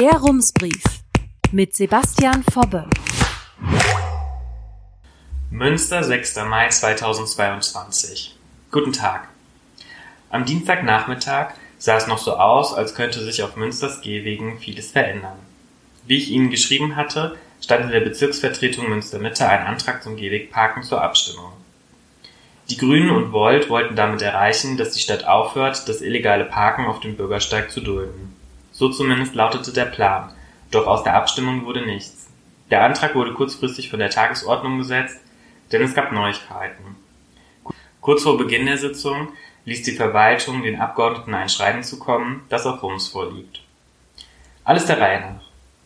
Der Rumsbrief mit Sebastian Fobbe. Münster, 6. Mai 2022. Guten Tag. Am Dienstagnachmittag sah es noch so aus, als könnte sich auf Münsters Gehwegen vieles verändern. Wie ich Ihnen geschrieben hatte, stand in der Bezirksvertretung Münster-Mitte ein Antrag zum Gehwegparken zur Abstimmung. Die Grünen und Volt wollten damit erreichen, dass die Stadt aufhört, das illegale Parken auf dem Bürgersteig zu dulden. So zumindest lautete der Plan, doch aus der Abstimmung wurde nichts. Der Antrag wurde kurzfristig von der Tagesordnung gesetzt, denn es gab Neuigkeiten. Kurz vor Beginn der Sitzung ließ die Verwaltung den Abgeordneten ein Schreiben zukommen, das auf Rums vorliegt. Alles der Reihe nach.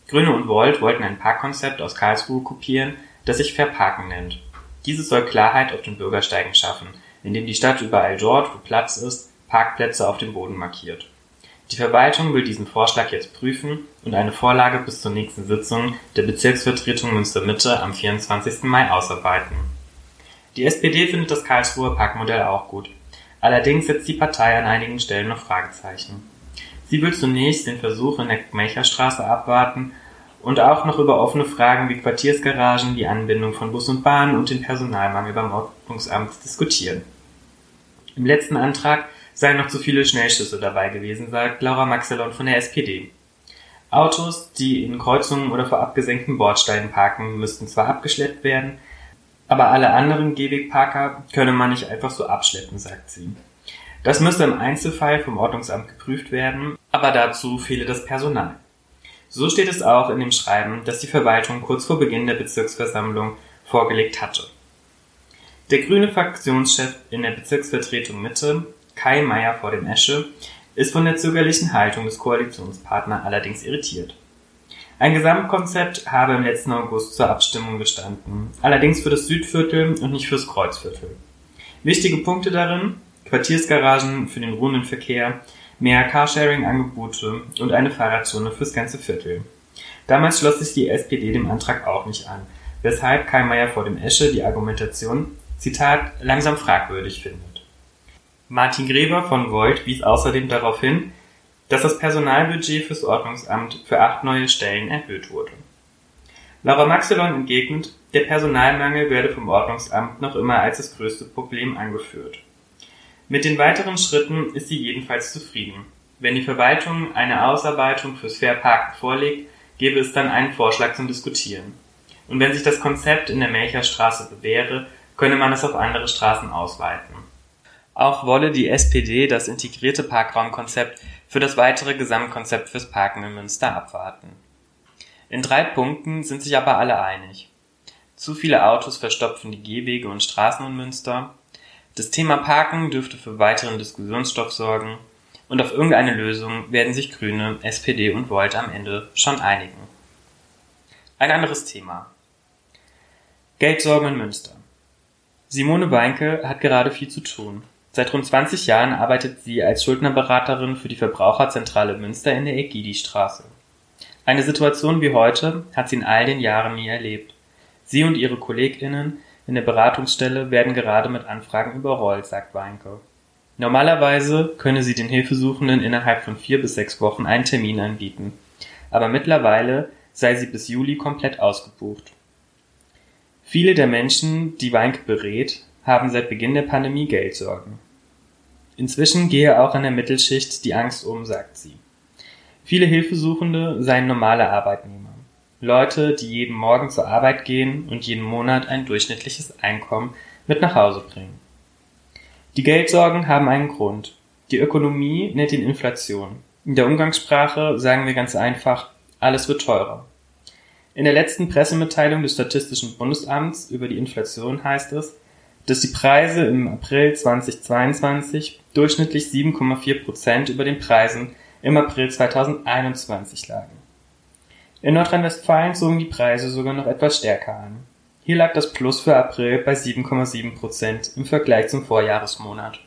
Grüne und Volt wollten ein Parkkonzept aus Karlsruhe kopieren, das sich Verparken nennt. Dieses soll Klarheit auf den Bürgersteigen schaffen, indem die Stadt überall dort, wo Platz ist, Parkplätze auf dem Boden markiert. Die Verwaltung will diesen Vorschlag jetzt prüfen und eine Vorlage bis zur nächsten Sitzung der Bezirksvertretung Münster-Mitte am 24. Mai ausarbeiten. Die SPD findet das Karlsruher Parkmodell auch gut. Allerdings setzt die Partei an einigen Stellen noch Fragezeichen. Sie will zunächst den Versuch in der Melcherstraße abwarten und auch noch über offene Fragen wie Quartiersgaragen, die Anbindung von Bus und Bahn und den Personalmangel beim Ordnungsamt diskutieren. Im letzten Antrag seien noch zu viele Schnellschüsse dabei gewesen, sagt Laura Maxelon von der SPD. Autos, die in Kreuzungen oder vor abgesenkten Bordsteinen parken, müssten zwar abgeschleppt werden, aber alle anderen Gehwegparker könne man nicht einfach so abschleppen, sagt sie. Das müsste im Einzelfall vom Ordnungsamt geprüft werden, aber dazu fehle das Personal. So steht es auch in dem Schreiben, das die Verwaltung kurz vor Beginn der Bezirksversammlung vorgelegt hatte. Der grüne Fraktionschef in der Bezirksvertretung Mitte Kai Meier vor dem Esche ist von der zögerlichen Haltung des Koalitionspartners allerdings irritiert. Ein Gesamtkonzept habe im letzten August zur Abstimmung gestanden, allerdings für das Südviertel und nicht fürs Kreuzviertel. Wichtige Punkte darin Quartiersgaragen für den ruhenden Verkehr, mehr Carsharing-Angebote und eine Fahrradzone fürs ganze Viertel. Damals schloss sich die SPD dem Antrag auch nicht an, weshalb Kai Meier vor dem Esche die Argumentation, Zitat, langsam fragwürdig findet. Martin Gräber von Volt wies außerdem darauf hin, dass das Personalbudget fürs Ordnungsamt für acht neue Stellen erhöht wurde. Laura Maxelon entgegnet, der Personalmangel werde vom Ordnungsamt noch immer als das größte Problem angeführt. Mit den weiteren Schritten ist sie jedenfalls zufrieden. Wenn die Verwaltung eine Ausarbeitung fürs Fairparken vorlegt, gäbe es dann einen Vorschlag zum Diskutieren. Und wenn sich das Konzept in der Melcherstraße bewähre, könne man es auf andere Straßen ausweiten. Auch wolle die SPD das integrierte Parkraumkonzept für das weitere Gesamtkonzept fürs Parken in Münster abwarten. In drei Punkten sind sich aber alle einig. Zu viele Autos verstopfen die Gehwege und Straßen in Münster. Das Thema Parken dürfte für weiteren Diskussionsstoff sorgen. Und auf irgendeine Lösung werden sich Grüne, SPD und Volt am Ende schon einigen. Ein anderes Thema. Geldsorgen in Münster. Simone Weinke hat gerade viel zu tun. Seit rund 20 Jahren arbeitet sie als Schuldnerberaterin für die Verbraucherzentrale Münster in der Egidi-Straße. Eine Situation wie heute hat sie in all den Jahren nie erlebt. Sie und ihre KollegInnen in der Beratungsstelle werden gerade mit Anfragen überrollt, sagt Weinke. Normalerweise könne sie den Hilfesuchenden innerhalb von vier bis sechs Wochen einen Termin anbieten. Aber mittlerweile sei sie bis Juli komplett ausgebucht. Viele der Menschen, die Weinke berät, haben seit Beginn der Pandemie Geldsorgen. Inzwischen gehe auch in der Mittelschicht die Angst um, sagt sie. Viele Hilfesuchende seien normale Arbeitnehmer. Leute, die jeden Morgen zur Arbeit gehen und jeden Monat ein durchschnittliches Einkommen mit nach Hause bringen. Die Geldsorgen haben einen Grund. Die Ökonomie nennt ihn Inflation. In der Umgangssprache sagen wir ganz einfach, alles wird teurer. In der letzten Pressemitteilung des Statistischen Bundesamts über die Inflation heißt es, dass die Preise im April 2022 durchschnittlich 7,4 Prozent über den Preisen im April 2021 lagen. In Nordrhein-Westfalen zogen die Preise sogar noch etwas stärker an. Hier lag das Plus für April bei 7,7 Prozent im Vergleich zum Vorjahresmonat.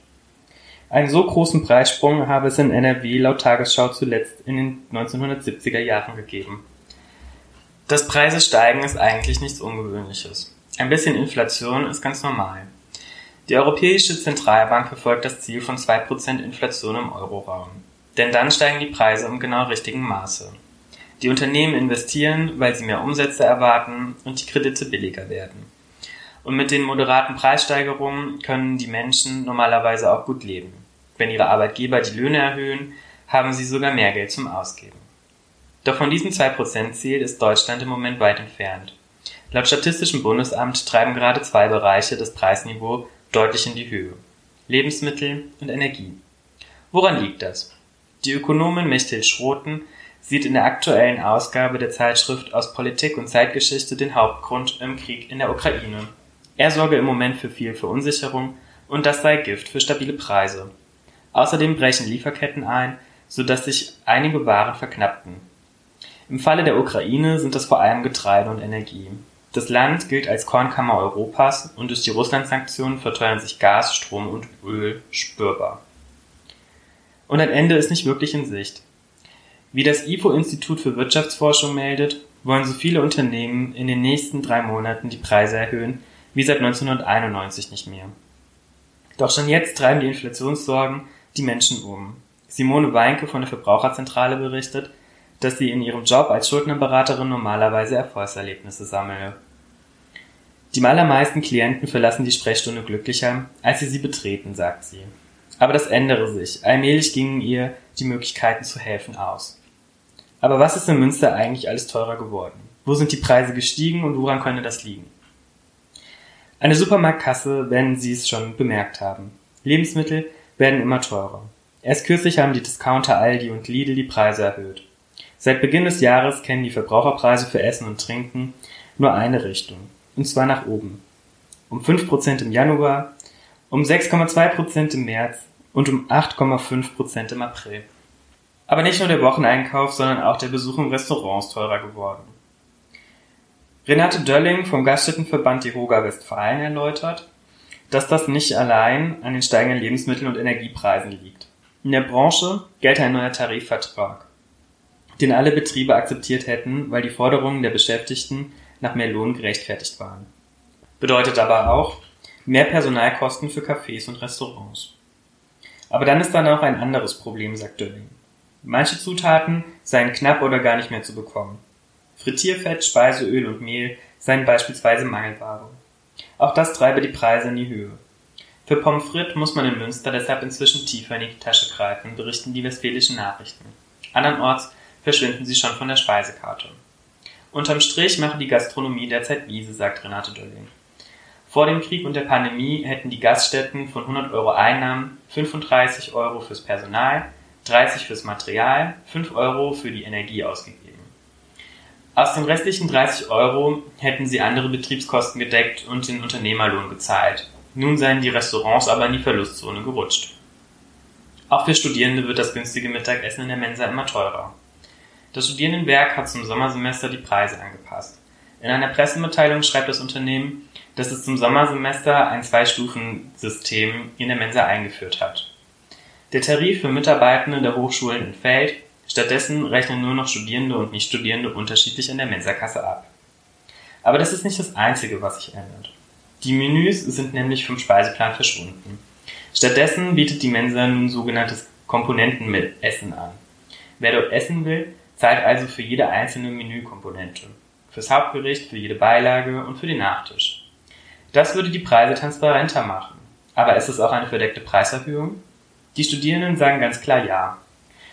Einen so großen Preissprung habe es in NRW laut Tagesschau zuletzt in den 1970er Jahren gegeben. Das Preise steigen ist eigentlich nichts Ungewöhnliches. Ein bisschen Inflation ist ganz normal. Die Europäische Zentralbank verfolgt das Ziel von 2% Inflation im Euroraum. Denn dann steigen die Preise im genau richtigen Maße. Die Unternehmen investieren, weil sie mehr Umsätze erwarten und die Kredite billiger werden. Und mit den moderaten Preissteigerungen können die Menschen normalerweise auch gut leben. Wenn ihre Arbeitgeber die Löhne erhöhen, haben sie sogar mehr Geld zum Ausgeben. Doch von diesem 2%-Ziel ist Deutschland im Moment weit entfernt. Laut Statistischem Bundesamt treiben gerade zwei Bereiche das Preisniveau deutlich in die Höhe. Lebensmittel und Energie. Woran liegt das? Die Ökonomin Mechthild Schroten sieht in der aktuellen Ausgabe der Zeitschrift aus Politik und Zeitgeschichte den Hauptgrund im Krieg in der Ukraine. Er sorge im Moment für viel Verunsicherung und das sei Gift für stabile Preise. Außerdem brechen Lieferketten ein, sodass sich einige Waren verknappten. Im Falle der Ukraine sind das vor allem Getreide und Energie. Das Land gilt als Kornkammer Europas und durch die Russland-Sanktionen verteuern sich Gas, Strom und Öl spürbar. Und ein Ende ist nicht wirklich in Sicht. Wie das IFO-Institut für Wirtschaftsforschung meldet, wollen so viele Unternehmen in den nächsten drei Monaten die Preise erhöhen wie seit 1991 nicht mehr. Doch schon jetzt treiben die Inflationssorgen die Menschen um. Simone Weinke von der Verbraucherzentrale berichtet, dass sie in ihrem Job als Schuldnerberaterin normalerweise Erfolgserlebnisse sammle. Die allermeisten Klienten verlassen die Sprechstunde glücklicher, als sie sie betreten, sagt sie. Aber das ändere sich. Allmählich gingen ihr die Möglichkeiten zu helfen aus. Aber was ist in Münster eigentlich alles teurer geworden? Wo sind die Preise gestiegen und woran könnte das liegen? Eine Supermarktkasse werden Sie es schon bemerkt haben. Lebensmittel werden immer teurer. Erst kürzlich haben die Discounter Aldi und Lidl die Preise erhöht. Seit Beginn des Jahres kennen die Verbraucherpreise für Essen und Trinken nur eine Richtung, und zwar nach oben. Um 5% im Januar, um 6,2% im März und um 8,5% im April. Aber nicht nur der Wocheneinkauf, sondern auch der Besuch im Restaurant ist teurer geworden. Renate Dölling vom Gaststättenverband Jehoga Westfalen erläutert, dass das nicht allein an den steigenden Lebensmittel- und Energiepreisen liegt. In der Branche gelte ein neuer Tarifvertrag, den alle Betriebe akzeptiert hätten, weil die Forderungen der Beschäftigten nach mehr Lohn gerechtfertigt waren. Bedeutet aber auch mehr Personalkosten für Cafés und Restaurants. Aber dann ist da noch ein anderes Problem, sagt Dölling. Manche Zutaten seien knapp oder gar nicht mehr zu bekommen. Frittierfett, Speiseöl und Mehl seien beispielsweise Mangelware. Auch das treibe die Preise in die Höhe. Für Pommes frites muss man in Münster deshalb inzwischen tiefer in die Tasche greifen, berichten die westfälischen Nachrichten. Andernorts verschwinden sie schon von der Speisekarte. Unterm Strich mache die Gastronomie derzeit Wiese, sagt Renate Dölling. Vor dem Krieg und der Pandemie hätten die Gaststätten von 100 Euro Einnahmen 35 Euro fürs Personal, 30 fürs Material, 5 Euro für die Energie ausgegeben. Aus den restlichen 30 Euro hätten sie andere Betriebskosten gedeckt und den Unternehmerlohn gezahlt. Nun seien die Restaurants aber in die Verlustzone gerutscht. Auch für Studierende wird das günstige Mittagessen in der Mensa immer teurer. Das Studierendenwerk hat zum Sommersemester die Preise angepasst. In einer Pressemitteilung schreibt das Unternehmen, dass es zum Sommersemester ein Zwei-Stufen-System in der Mensa eingeführt hat. Der Tarif für Mitarbeitende der Hochschulen entfällt Stattdessen rechnen nur noch Studierende und Nichtstudierende unterschiedlich in der Mensakasse ab. Aber das ist nicht das Einzige, was sich ändert. Die Menüs sind nämlich vom Speiseplan verschwunden. Stattdessen bietet die Mensa nun sogenanntes Komponentenessen an. Wer dort essen will, zahlt also für jede einzelne Menükomponente. Fürs Hauptgericht, für jede Beilage und für den Nachtisch. Das würde die Preise transparenter machen. Aber ist es auch eine verdeckte Preiserhöhung? Die Studierenden sagen ganz klar ja.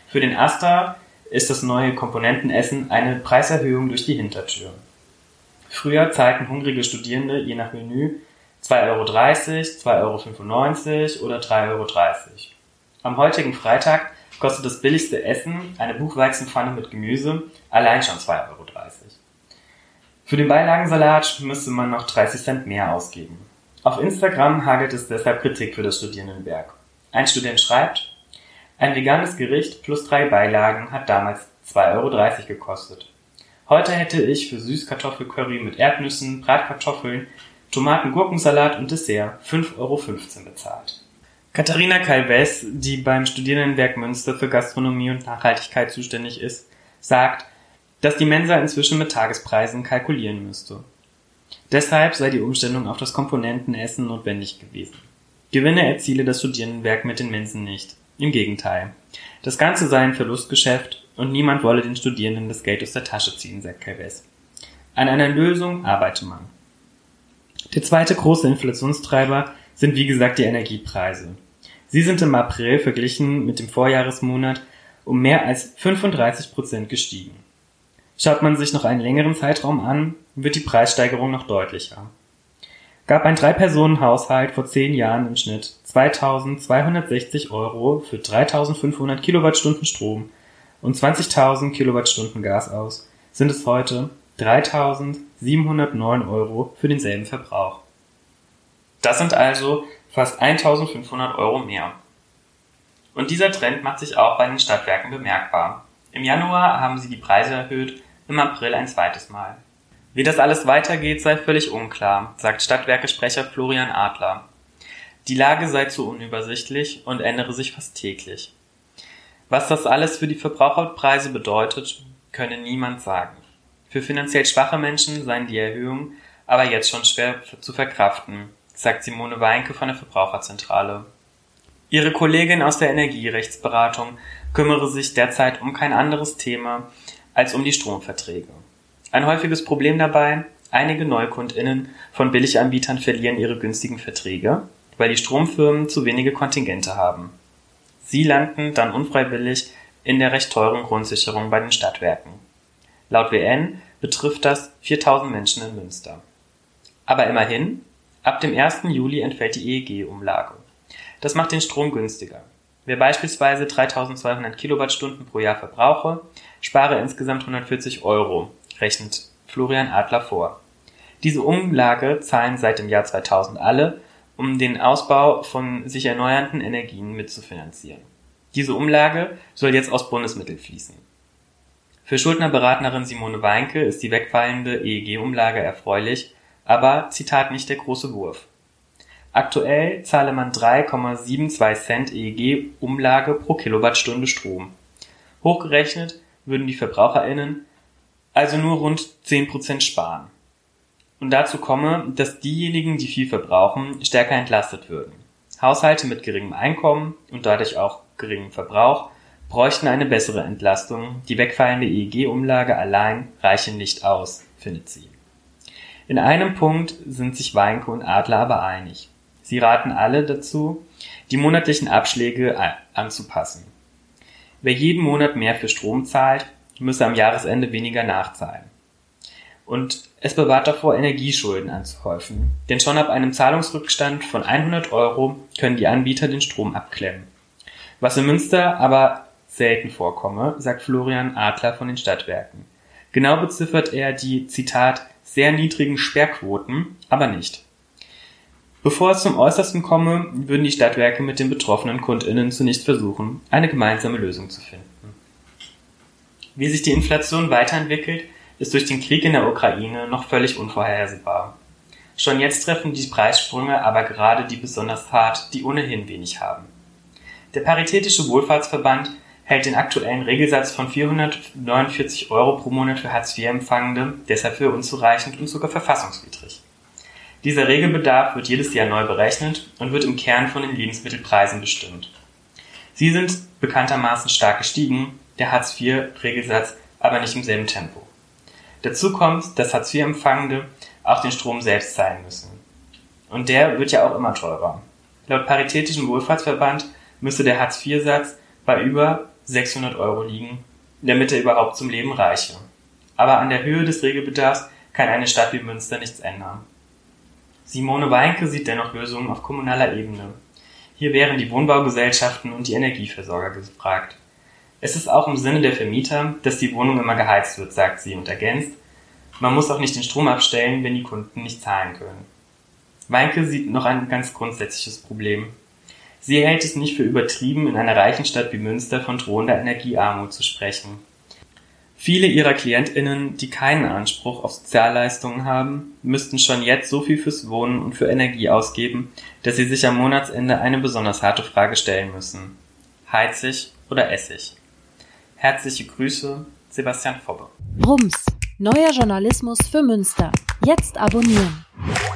Für den Astra ist das neue Komponentenessen eine Preiserhöhung durch die Hintertür. Früher zahlten hungrige Studierende je nach Menü 2,30 Euro, 2,95 Euro oder 3,30 Euro. Am heutigen Freitag kostet das billigste Essen, eine Buchweizenpfanne mit Gemüse, allein schon 2,30 Euro. Für den Beilagensalat müsste man noch 30 Cent mehr ausgeben. Auf Instagram hagelt es deshalb Kritik für das Studierendenwerk. Ein Student schreibt, ein veganes Gericht plus drei Beilagen hat damals 2,30 Euro gekostet. Heute hätte ich für Süßkartoffelcurry mit Erdnüssen, Bratkartoffeln, Tomaten-Gurkensalat und Dessert 5,15 Euro bezahlt. Katharina Calves, die beim Studierendenwerk Münster für Gastronomie und Nachhaltigkeit zuständig ist, sagt, dass die Mensa inzwischen mit Tagespreisen kalkulieren müsste. Deshalb sei die Umstellung auf das Komponentenessen notwendig gewesen. Gewinne erziele das Studierendenwerk mit den Mensen nicht. Im Gegenteil. Das Ganze sei ein Verlustgeschäft und niemand wolle den Studierenden das Geld aus der Tasche ziehen, sagt Calves. An einer Lösung arbeite man. Der zweite große Inflationstreiber sind wie gesagt die Energiepreise. Sie sind im April verglichen mit dem Vorjahresmonat um mehr als 35 Prozent gestiegen. Schaut man sich noch einen längeren Zeitraum an, wird die Preissteigerung noch deutlicher. Gab ein Drei-Personen-Haushalt vor zehn Jahren im Schnitt 2260 Euro für 3500 Kilowattstunden Strom und 20.000 Kilowattstunden Gas aus, sind es heute 3.709 Euro für denselben Verbrauch. Das sind also fast 1.500 Euro mehr. Und dieser Trend macht sich auch bei den Stadtwerken bemerkbar. Im Januar haben sie die Preise erhöht, im April ein zweites Mal. Wie das alles weitergeht, sei völlig unklar, sagt Stadtwerkesprecher Florian Adler. Die Lage sei zu unübersichtlich und ändere sich fast täglich. Was das alles für die Verbraucherpreise bedeutet, könne niemand sagen. Für finanziell schwache Menschen seien die Erhöhungen aber jetzt schon schwer zu verkraften, sagt Simone Weinke von der Verbraucherzentrale. Ihre Kollegin aus der Energierechtsberatung kümmere sich derzeit um kein anderes Thema als um die Stromverträge. Ein häufiges Problem dabei, einige NeukundInnen von Billiganbietern verlieren ihre günstigen Verträge, weil die Stromfirmen zu wenige Kontingente haben. Sie landen dann unfreiwillig in der recht teuren Grundsicherung bei den Stadtwerken. Laut WN betrifft das 4000 Menschen in Münster. Aber immerhin, ab dem 1. Juli entfällt die EEG-Umlage. Das macht den Strom günstiger. Wer beispielsweise 3200 Kilowattstunden pro Jahr verbrauche, spare insgesamt 140 Euro, rechnet Florian Adler vor. Diese Umlage zahlen seit dem Jahr 2000 alle, um den Ausbau von sich erneuernden Energien mitzufinanzieren. Diese Umlage soll jetzt aus Bundesmitteln fließen. Für Schuldnerberaterin Simone Weinke ist die wegfallende EEG-Umlage erfreulich, aber Zitat nicht der große Wurf. Aktuell zahle man 3,72 Cent EEG-Umlage pro Kilowattstunde Strom. Hochgerechnet würden die VerbraucherInnen also nur rund 10% sparen. Und dazu komme, dass diejenigen, die viel verbrauchen, stärker entlastet würden. Haushalte mit geringem Einkommen und dadurch auch geringem Verbrauch bräuchten eine bessere Entlastung, die wegfallende EEG-Umlage allein reiche nicht aus, findet sie. In einem Punkt sind sich Weinke und Adler aber einig. Sie raten alle dazu, die monatlichen Abschläge anzupassen. Wer jeden Monat mehr für Strom zahlt, müsse am Jahresende weniger nachzahlen. Und es bewahrt davor, Energieschulden anzuhäufen, denn schon ab einem Zahlungsrückstand von 100 Euro können die Anbieter den Strom abklemmen. Was in Münster aber selten vorkomme, sagt Florian Adler von den Stadtwerken. Genau beziffert er die, Zitat, sehr niedrigen Sperrquoten, aber nicht. Bevor es zum Äußersten komme, würden die Stadtwerke mit den betroffenen KundInnen zunächst versuchen, eine gemeinsame Lösung zu finden. Wie sich die Inflation weiterentwickelt, ist durch den Krieg in der Ukraine noch völlig unvorhersehbar. Schon jetzt treffen die Preissprünge aber gerade die besonders hart, die ohnehin wenig haben. Der Paritätische Wohlfahrtsverband hält den aktuellen Regelsatz von 449 Euro pro Monat für Hartz-IV-Empfangende deshalb für unzureichend und sogar verfassungswidrig. Dieser Regelbedarf wird jedes Jahr neu berechnet und wird im Kern von den Lebensmittelpreisen bestimmt. Sie sind bekanntermaßen stark gestiegen, der Hartz-IV-Regelsatz aber nicht im selben Tempo. Dazu kommt, dass Hartz-IV-Empfangende auch den Strom selbst zahlen müssen. Und der wird ja auch immer teurer. Laut Paritätischen Wohlfahrtsverband müsste der Hartz-IV-Satz bei über 600 Euro liegen, damit er überhaupt zum Leben reiche. Aber an der Höhe des Regelbedarfs kann eine Stadt wie Münster nichts ändern. Simone Weinke sieht dennoch Lösungen auf kommunaler Ebene. Hier wären die Wohnbaugesellschaften und die Energieversorger gefragt. Es ist auch im Sinne der Vermieter, dass die Wohnung immer geheizt wird, sagt sie und ergänzt, man muss auch nicht den Strom abstellen, wenn die Kunden nicht zahlen können. Weinke sieht noch ein ganz grundsätzliches Problem. Sie hält es nicht für übertrieben, in einer reichen Stadt wie Münster von drohender Energiearmut zu sprechen. Viele ihrer KlientInnen, die keinen Anspruch auf Sozialleistungen haben, müssten schon jetzt so viel fürs Wohnen und für Energie ausgeben, dass sie sich am Monatsende eine besonders harte Frage stellen müssen. Heizig oder Essig? Herzliche Grüße, Sebastian Fobbe. Rums, neuer Journalismus für Münster. Jetzt abonnieren.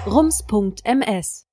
rums.ms